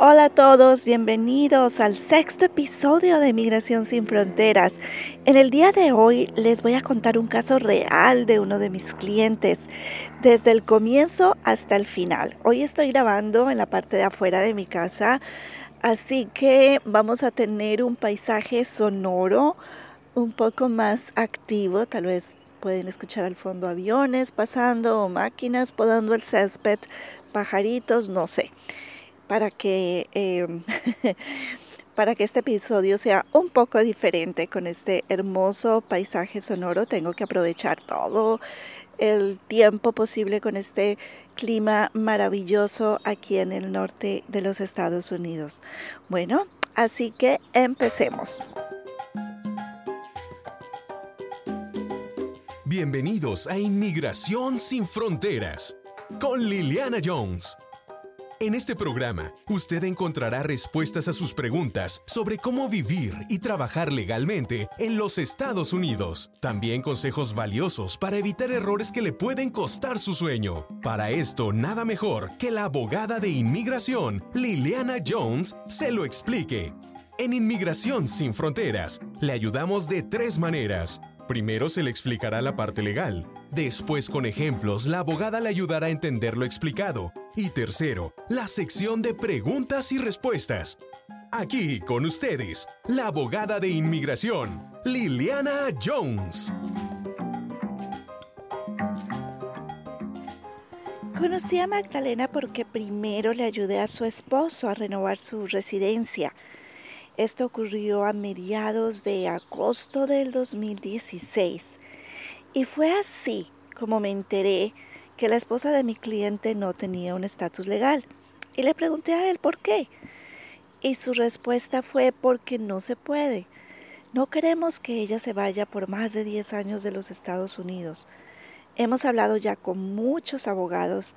Hola a todos, bienvenidos al sexto episodio de Migración sin Fronteras. En el día de hoy les voy a contar un caso real de uno de mis clientes, desde el comienzo hasta el final. Hoy estoy grabando en la parte de afuera de mi casa, así que vamos a tener un paisaje sonoro un poco más activo, tal vez pueden escuchar al fondo aviones pasando o máquinas podando el césped, pajaritos, no sé para que, em, para que este episodio sea un poco diferente con este hermoso paisaje sonoro. Tengo que aprovechar todo el tiempo posible con este clima maravilloso aquí en el norte de los Estados Unidos. Bueno, así que empecemos. Bienvenidos a Inmigración sin Fronteras con Liliana Jones en este programa, usted encontrará respuestas a sus preguntas sobre cómo vivir y trabajar legalmente en los Estados Unidos. También consejos valiosos para evitar errores que le pueden costar su sueño. Para esto, nada mejor que la abogada de inmigración, Liliana Jones, se lo explique. En Inmigración sin Fronteras, le ayudamos de tres maneras. Primero se le explicará la parte legal. Después, con ejemplos, la abogada le ayudará a entender lo explicado y tercero, la sección de preguntas y respuestas. Aquí con ustedes, la abogada de inmigración, Liliana Jones. Conocí a Magdalena porque primero le ayudé a su esposo a renovar su residencia. Esto ocurrió a mediados de agosto del 2016. Y fue así como me enteré que la esposa de mi cliente no tenía un estatus legal. Y le pregunté a él por qué. Y su respuesta fue porque no se puede. No queremos que ella se vaya por más de 10 años de los Estados Unidos. Hemos hablado ya con muchos abogados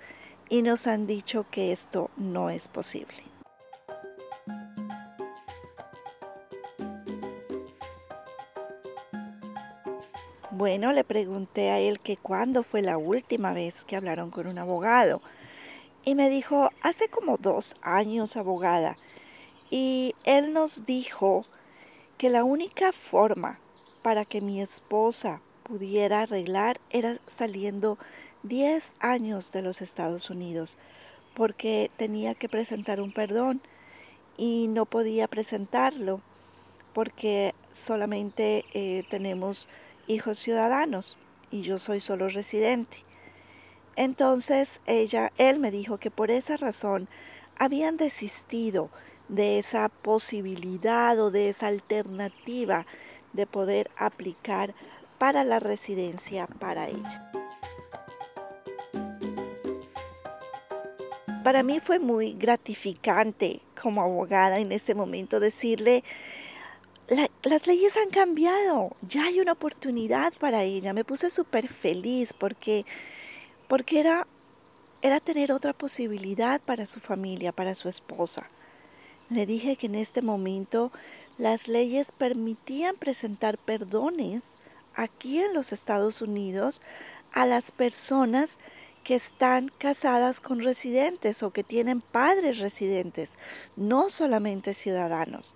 y nos han dicho que esto no es posible. Bueno, le pregunté a él que cuándo fue la última vez que hablaron con un abogado. Y me dijo, hace como dos años, abogada. Y él nos dijo que la única forma para que mi esposa pudiera arreglar era saliendo 10 años de los Estados Unidos, porque tenía que presentar un perdón y no podía presentarlo porque solamente eh, tenemos hijos ciudadanos y yo soy solo residente. Entonces ella, él me dijo que por esa razón habían desistido de esa posibilidad o de esa alternativa de poder aplicar para la residencia para ella. Para mí fue muy gratificante como abogada en ese momento decirle las leyes han cambiado, ya hay una oportunidad para ella. Me puse súper feliz porque, porque era, era tener otra posibilidad para su familia, para su esposa. Le dije que en este momento las leyes permitían presentar perdones aquí en los Estados Unidos a las personas que están casadas con residentes o que tienen padres residentes, no solamente ciudadanos.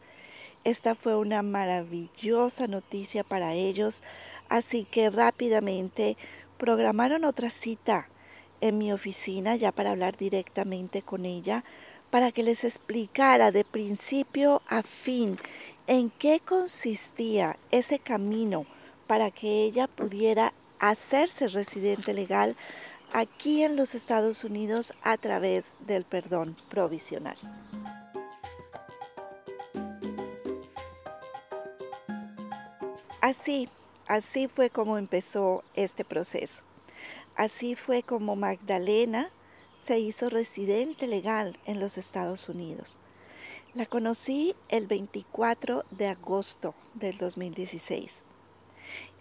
Esta fue una maravillosa noticia para ellos, así que rápidamente programaron otra cita en mi oficina ya para hablar directamente con ella, para que les explicara de principio a fin en qué consistía ese camino para que ella pudiera hacerse residente legal aquí en los Estados Unidos a través del perdón provisional. Así, así fue como empezó este proceso. Así fue como Magdalena se hizo residente legal en los Estados Unidos. La conocí el 24 de agosto del 2016.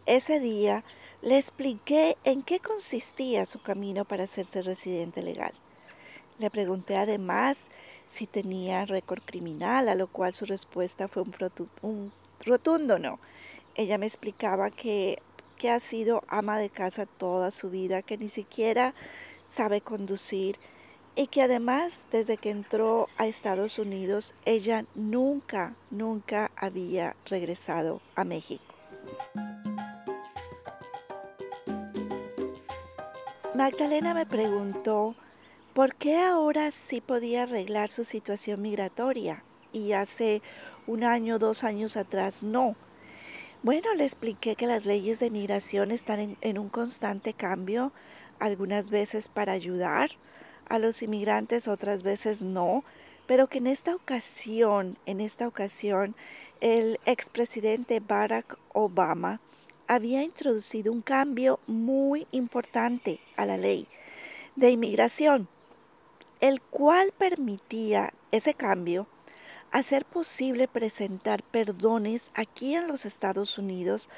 Ese día le expliqué en qué consistía su camino para hacerse residente legal. Le pregunté además si tenía récord criminal, a lo cual su respuesta fue un, un rotundo no ella me explicaba que, que ha sido ama de casa toda su vida, que ni siquiera sabe conducir y que además desde que entró a Estados Unidos ella nunca, nunca había regresado a México. Magdalena me preguntó por qué ahora sí podía arreglar su situación migratoria y hace un año, dos años atrás no. Bueno, le expliqué que las leyes de migración están en, un constante cambio, algunas veces para ayudar a los inmigrantes, otras veces no, pero que en esta ocasión, en esta ocasión, el expresidente Barack Obama había introducido un cambio muy importante a la ley de inmigración, el cual permitía ese cambio hacer posible presentar perdones aquí en los Estados Unidos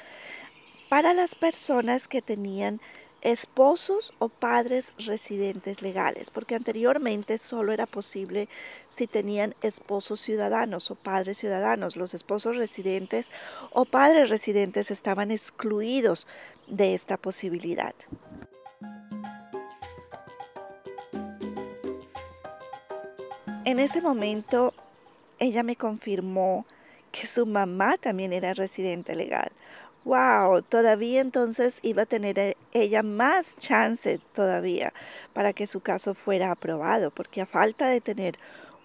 para las personas que tenían esposos o padres residentes legales, porque anteriormente solo era posible si tenían esposos ciudadanos o padres ciudadanos. Los esposos residentes o padres residentes estaban excluidos de esta posibilidad. En ese momento ella me confirmó que su mamá también era residente legal wow, todavía entonces iba a tener eh, ella más chance todavía para que su caso fuera aprobado, porque a falta de tener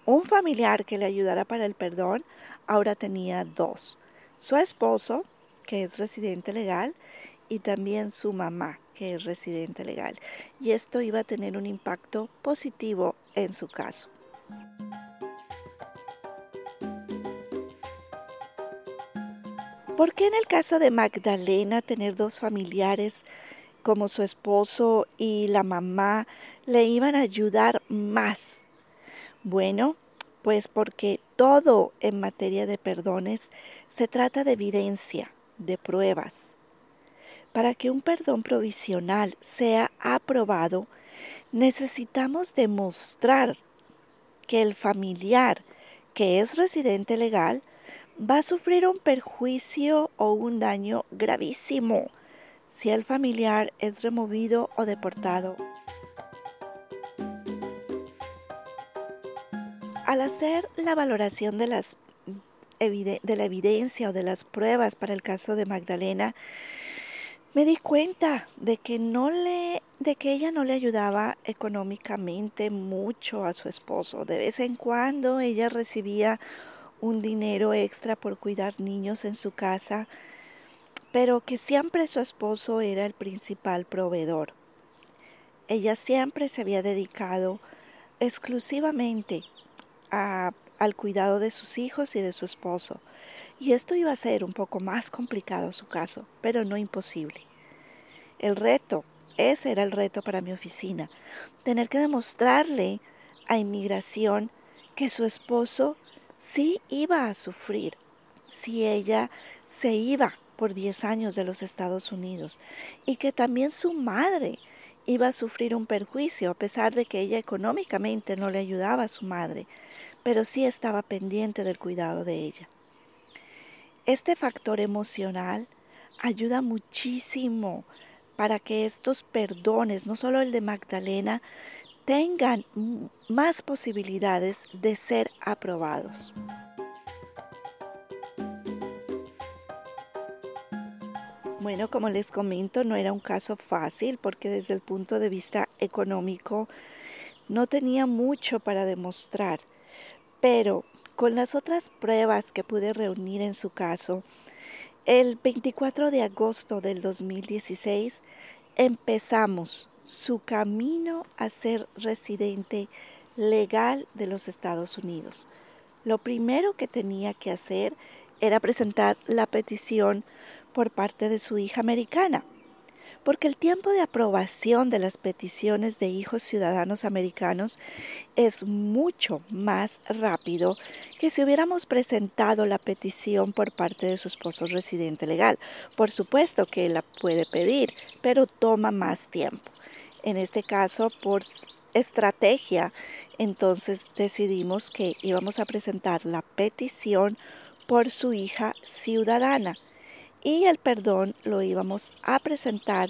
un familiar que le ayudara para el perdón, ahora tenía dos. Su esposo, que es residente legal, y también su mamá, que es residente legal. Y esto iba a tener un impacto positivo en su caso. ¿Por qué en el caso de Magdalena tener dos familiares como su esposo y la mamá le iban a ayudar más? Bueno, pues porque todo en materia de perdones se trata de evidencia, de pruebas. Para que un perdón provisional sea aprobado, necesitamos demostrar que el familiar que es residente legal va a sufrir un perjuicio o un daño gravísimo si el familiar es removido o deportado. Al hacer la valoración de, las, de la evidencia o de las pruebas para el caso de Magdalena, me di cuenta de que no le de que ella no le ayudaba económicamente mucho a su esposo. De vez en cuando ella recibía un dinero extra por cuidar niños en su casa, pero que siempre su esposo era el principal proveedor. Ella siempre se había dedicado exclusivamente al cuidado de sus hijos y de su esposo, y esto iba a ser un poco más complicado su caso, pero no imposible. El reto, ese era el reto para mi oficina, tener que demostrarle a inmigración que su esposo sí iba a sufrir si ella se iba por 10 años de los Estados Unidos y que también su madre iba a sufrir un perjuicio a pesar de que ella económicamente no le ayudaba a su madre, pero sí estaba pendiente del cuidado de ella. Este factor emocional ayuda muchísimo para que estos perdones, no solo el de Magdalena, tengan más posibilidades de ser aprobados. Bueno, como les comento, no era un caso fácil porque desde el punto de vista económico no tenía mucho para demostrar, pero con las otras pruebas que pude reunir en su caso, el 24 de agosto del 2016 empezamos su camino a ser residente legal de los Estados Unidos. Lo primero que tenía que hacer era presentar la petición por parte de su hija americana, porque el tiempo de aprobación de las peticiones de hijos ciudadanos americanos es mucho más rápido que si hubiéramos presentado la petición por parte de su esposo residente legal. Por supuesto que la puede pedir, pero toma más tiempo. En este caso, por estrategia, entonces decidimos que íbamos a presentar la petición por su hija ciudadana y el perdón lo íbamos a presentar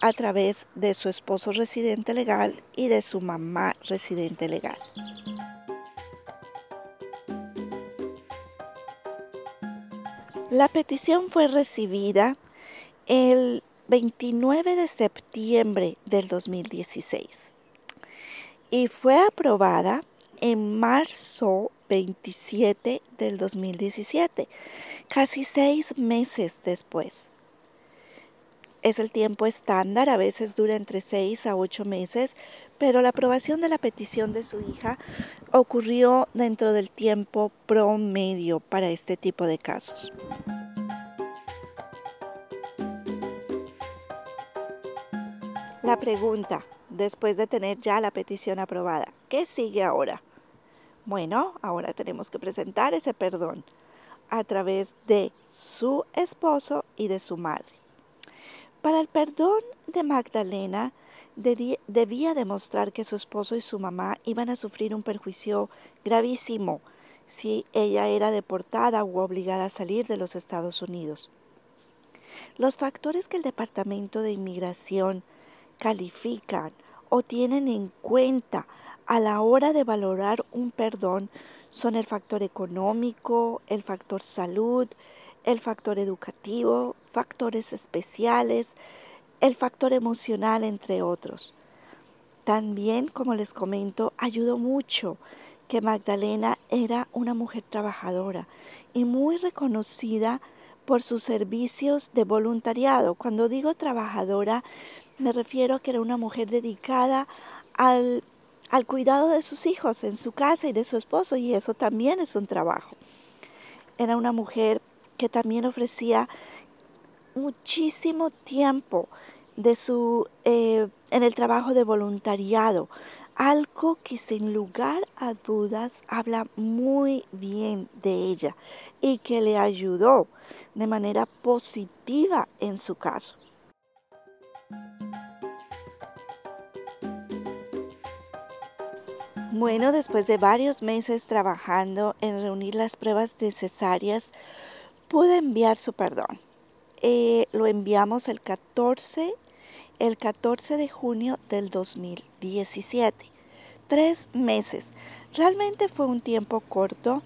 a través de su esposo residente legal y de su mamá residente legal. La petición fue recibida el 29 de septiembre del 2016 y fue aprobada en marzo 27 del 2017, casi seis meses después. Es el tiempo estándar, a veces dura entre seis a ocho meses, pero la aprobación de la petición de su hija ocurrió dentro del tiempo promedio para este tipo de casos. La pregunta, después de tener ya la petición aprobada, ¿qué sigue ahora? Bueno, ahora tenemos que presentar ese perdón a través de su esposo y de su madre. Para el perdón de Magdalena, debía demostrar que su esposo y su mamá iban a sufrir un perjuicio gravísimo si ella era deportada u obligada a salir de los Estados Unidos. Los factores que el Departamento de Inmigración califican o tienen en cuenta a la hora de valorar un perdón son el factor económico, el factor salud, el factor educativo, factores especiales, el factor emocional, entre otros. También, como les comento, ayudó mucho que Magdalena era una mujer trabajadora y muy reconocida por sus servicios de voluntariado. Cuando digo trabajadora, me refiero a que era una mujer dedicada al, al cuidado de sus hijos en su casa y de su esposo, y eso también es un trabajo. Era una mujer que también ofrecía muchísimo tiempo de su, eh, en el trabajo de voluntariado, algo que sin lugar a dudas habla muy bien de ella y que le ayudó de manera positiva en su caso. Bueno, después de varios meses trabajando en reunir las pruebas necesarias, pude enviar su perdón. Eh, lo enviamos el 14, el 14 de junio del 2017. Tres meses. Realmente fue un tiempo corto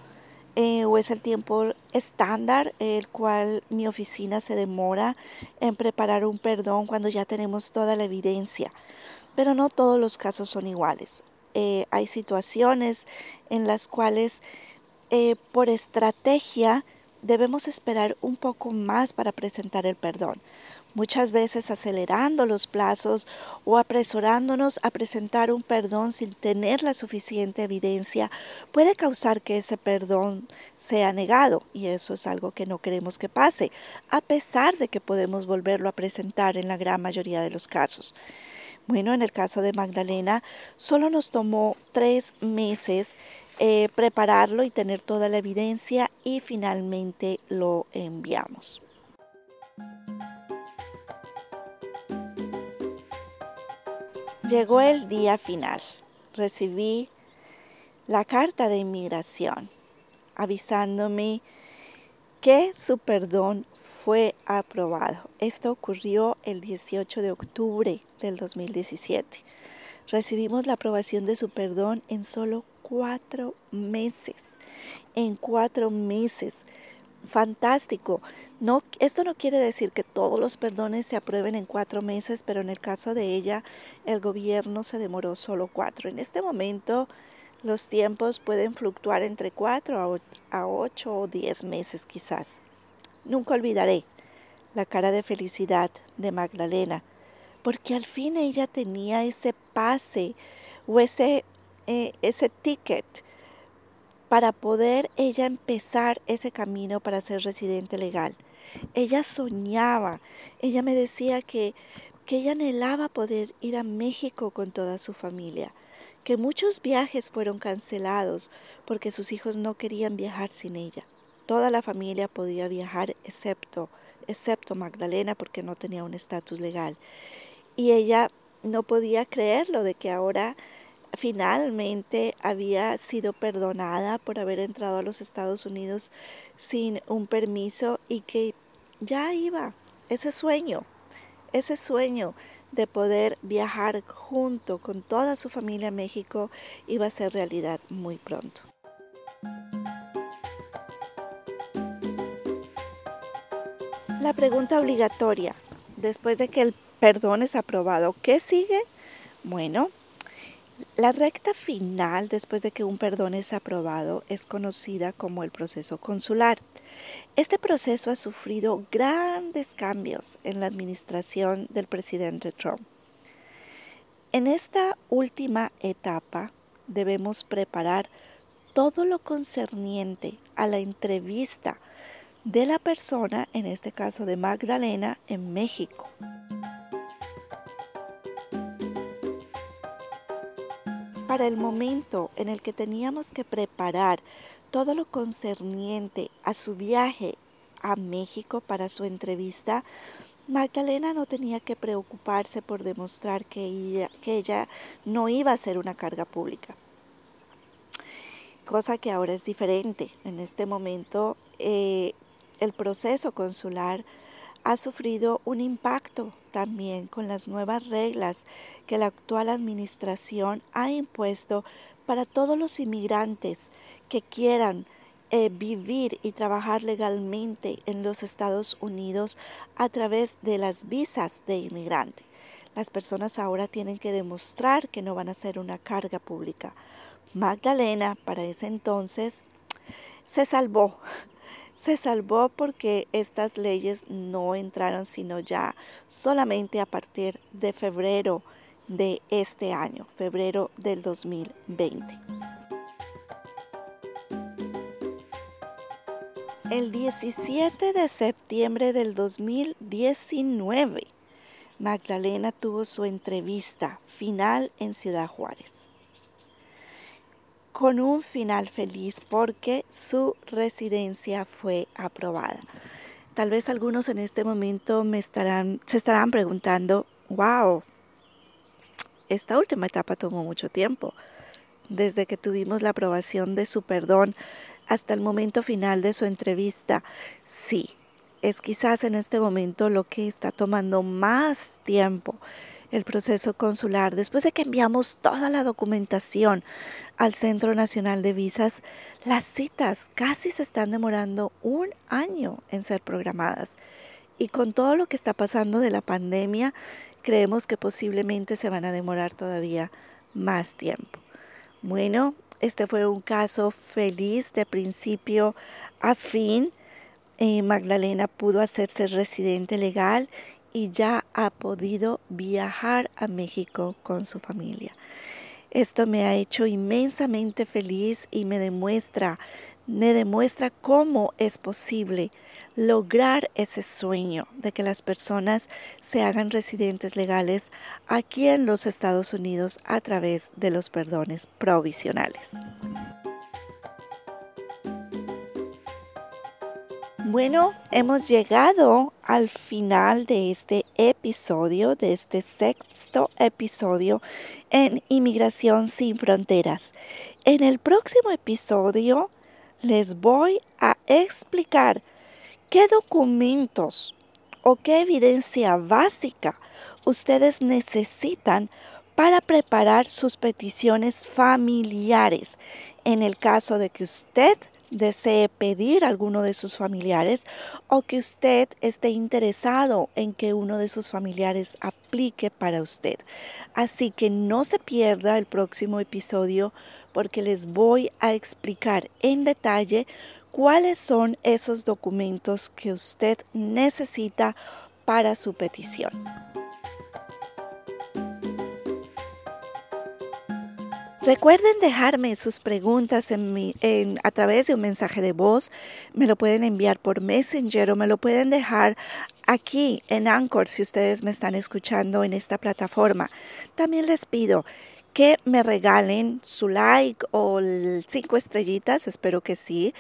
eh, o es el tiempo estándar el cual mi oficina se demora en preparar un perdón cuando ya tenemos toda la evidencia. Pero no todos los casos son iguales. Eh, hay situaciones en las cuales por estrategia debemos esperar un poco más para presentar el perdón, muchas veces acelerando los plazos o apresurándonos a presentar un perdón sin tener la suficiente evidencia puede causar que ese perdón sea negado y eso es algo que no queremos que pase, a pesar de que podemos volverlo a presentar en la gran mayoría de los casos. Bueno, en el caso de Magdalena, solo nos tomó tres meses eh, prepararlo y tener toda la evidencia y finalmente lo enviamos. Llegó el día final. Recibí la carta de inmigración avisándome que su perdón fue aprobado. Esto ocurrió el 18 de octubre del 2017. Recibimos la aprobación de su perdón en solo cuatro meses. En cuatro meses. Fantástico. No, esto no quiere decir que todos los perdones se aprueben en cuatro meses, pero en el caso de ella, el gobierno se demoró solo cuatro. En este momento, los tiempos pueden fluctuar entre cuatro a ocho o diez meses quizás. Nunca olvidaré la cara de felicidad de Magdalena, porque al fin ella tenía ese pase o ese eh, ese ticket para poder ella empezar ese camino para ser residente legal. Ella soñaba, ella me decía que, que ella anhelaba poder ir a México con toda su familia, que muchos viajes fueron cancelados porque sus hijos no querían viajar sin ella. Toda la familia podía viajar excepto, excepto Magdalena porque no tenía un estatus legal. Y ella no podía creerlo de que ahora finalmente había sido perdonada por haber entrado a los Estados Unidos sin un permiso y que ya iba ese sueño, ese sueño de poder viajar junto con toda su familia a México iba a ser realidad muy pronto. La pregunta obligatoria, después de que el perdón es aprobado, ¿qué sigue? Bueno, la recta final después de que un perdón es aprobado es conocida como el proceso consular. Este proceso ha sufrido grandes cambios en la administración del presidente Trump. En esta última etapa debemos preparar todo lo concerniente a la entrevista de la persona, en este caso de Magdalena, en México. Para el momento en el que teníamos que preparar todo lo concerniente a su viaje a México para su entrevista, Magdalena no tenía que preocuparse por demostrar que ella, no iba a ser una carga pública cosa que ahora es diferente. En este momento eh, el proceso consular ha sufrido un impacto también con las nuevas reglas que la actual administración ha impuesto para todos los inmigrantes que quieran eh, vivir y trabajar legalmente en los Estados Unidos a través de las visas de inmigrante. Las personas ahora tienen que demostrar que no van a ser una carga pública. Magdalena, para ese entonces, se salvó se salvó porque estas leyes no entraron sino ya solamente a partir de febrero de este año, febrero del 2020. El 17 de septiembre del 2019, Magdalena tuvo su entrevista final en Ciudad Juárez con un final feliz porque su residencia fue aprobada. Tal vez algunos en este momento me estarán, se estarán preguntando, wow, esta última etapa tomó mucho tiempo, desde que tuvimos la aprobación de su perdón hasta el momento final de su entrevista. Sí, es quizás en este momento lo que está tomando más tiempo el proceso consular, después de que enviamos toda la documentación al Centro Nacional de Visas, las citas casi se están demorando un año en ser programadas. Y con todo lo que está pasando de la pandemia, creemos que posiblemente se van a demorar todavía más tiempo. Bueno, este fue un caso feliz de principio a fin. Eh, Magdalena pudo hacerse residente legal y ya ha podido viajar a México con su familia. Esto me ha hecho inmensamente feliz y me demuestra, me demuestra cómo es posible lograr ese sueño de que las personas se hagan residentes legales aquí en los Estados Unidos a través de los perdones provisionales. Bueno, hemos llegado al final de este episodio, de este sexto episodio en Inmigración sin Fronteras. En el próximo episodio les voy a explicar qué documentos o qué evidencia básica ustedes necesitan para preparar sus peticiones familiares en el caso de que usted desee pedir a alguno de sus familiares o que usted esté interesado en que uno de sus familiares para usted. Así que no se pierda el próximo episodio porque les voy a explicar en detalle cuáles son esos documentos que usted necesita para su petición. Recuerden dejarme sus preguntas en a través de un mensaje de voz. Me lo pueden enviar por Messenger o me lo pueden dejar aquí en Anchor si ustedes me están escuchando en esta plataforma. También les pido que me regalen su like o cinco estrellitas, espero que sí,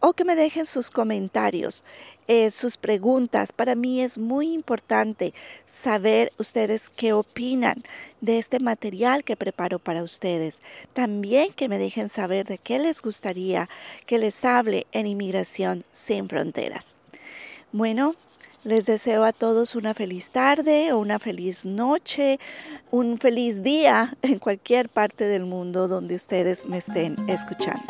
o que me dejen sus comentarios. Eh, sus preguntas. Para mí es muy importante saber ustedes qué opinan de este material que preparo para ustedes. También que me dejen saber de qué les gustaría que les hable en Inmigración sin Fronteras. Bueno, Les deseo a todos una feliz tarde o una feliz noche, un feliz día en cualquier parte del mundo donde ustedes me estén escuchando.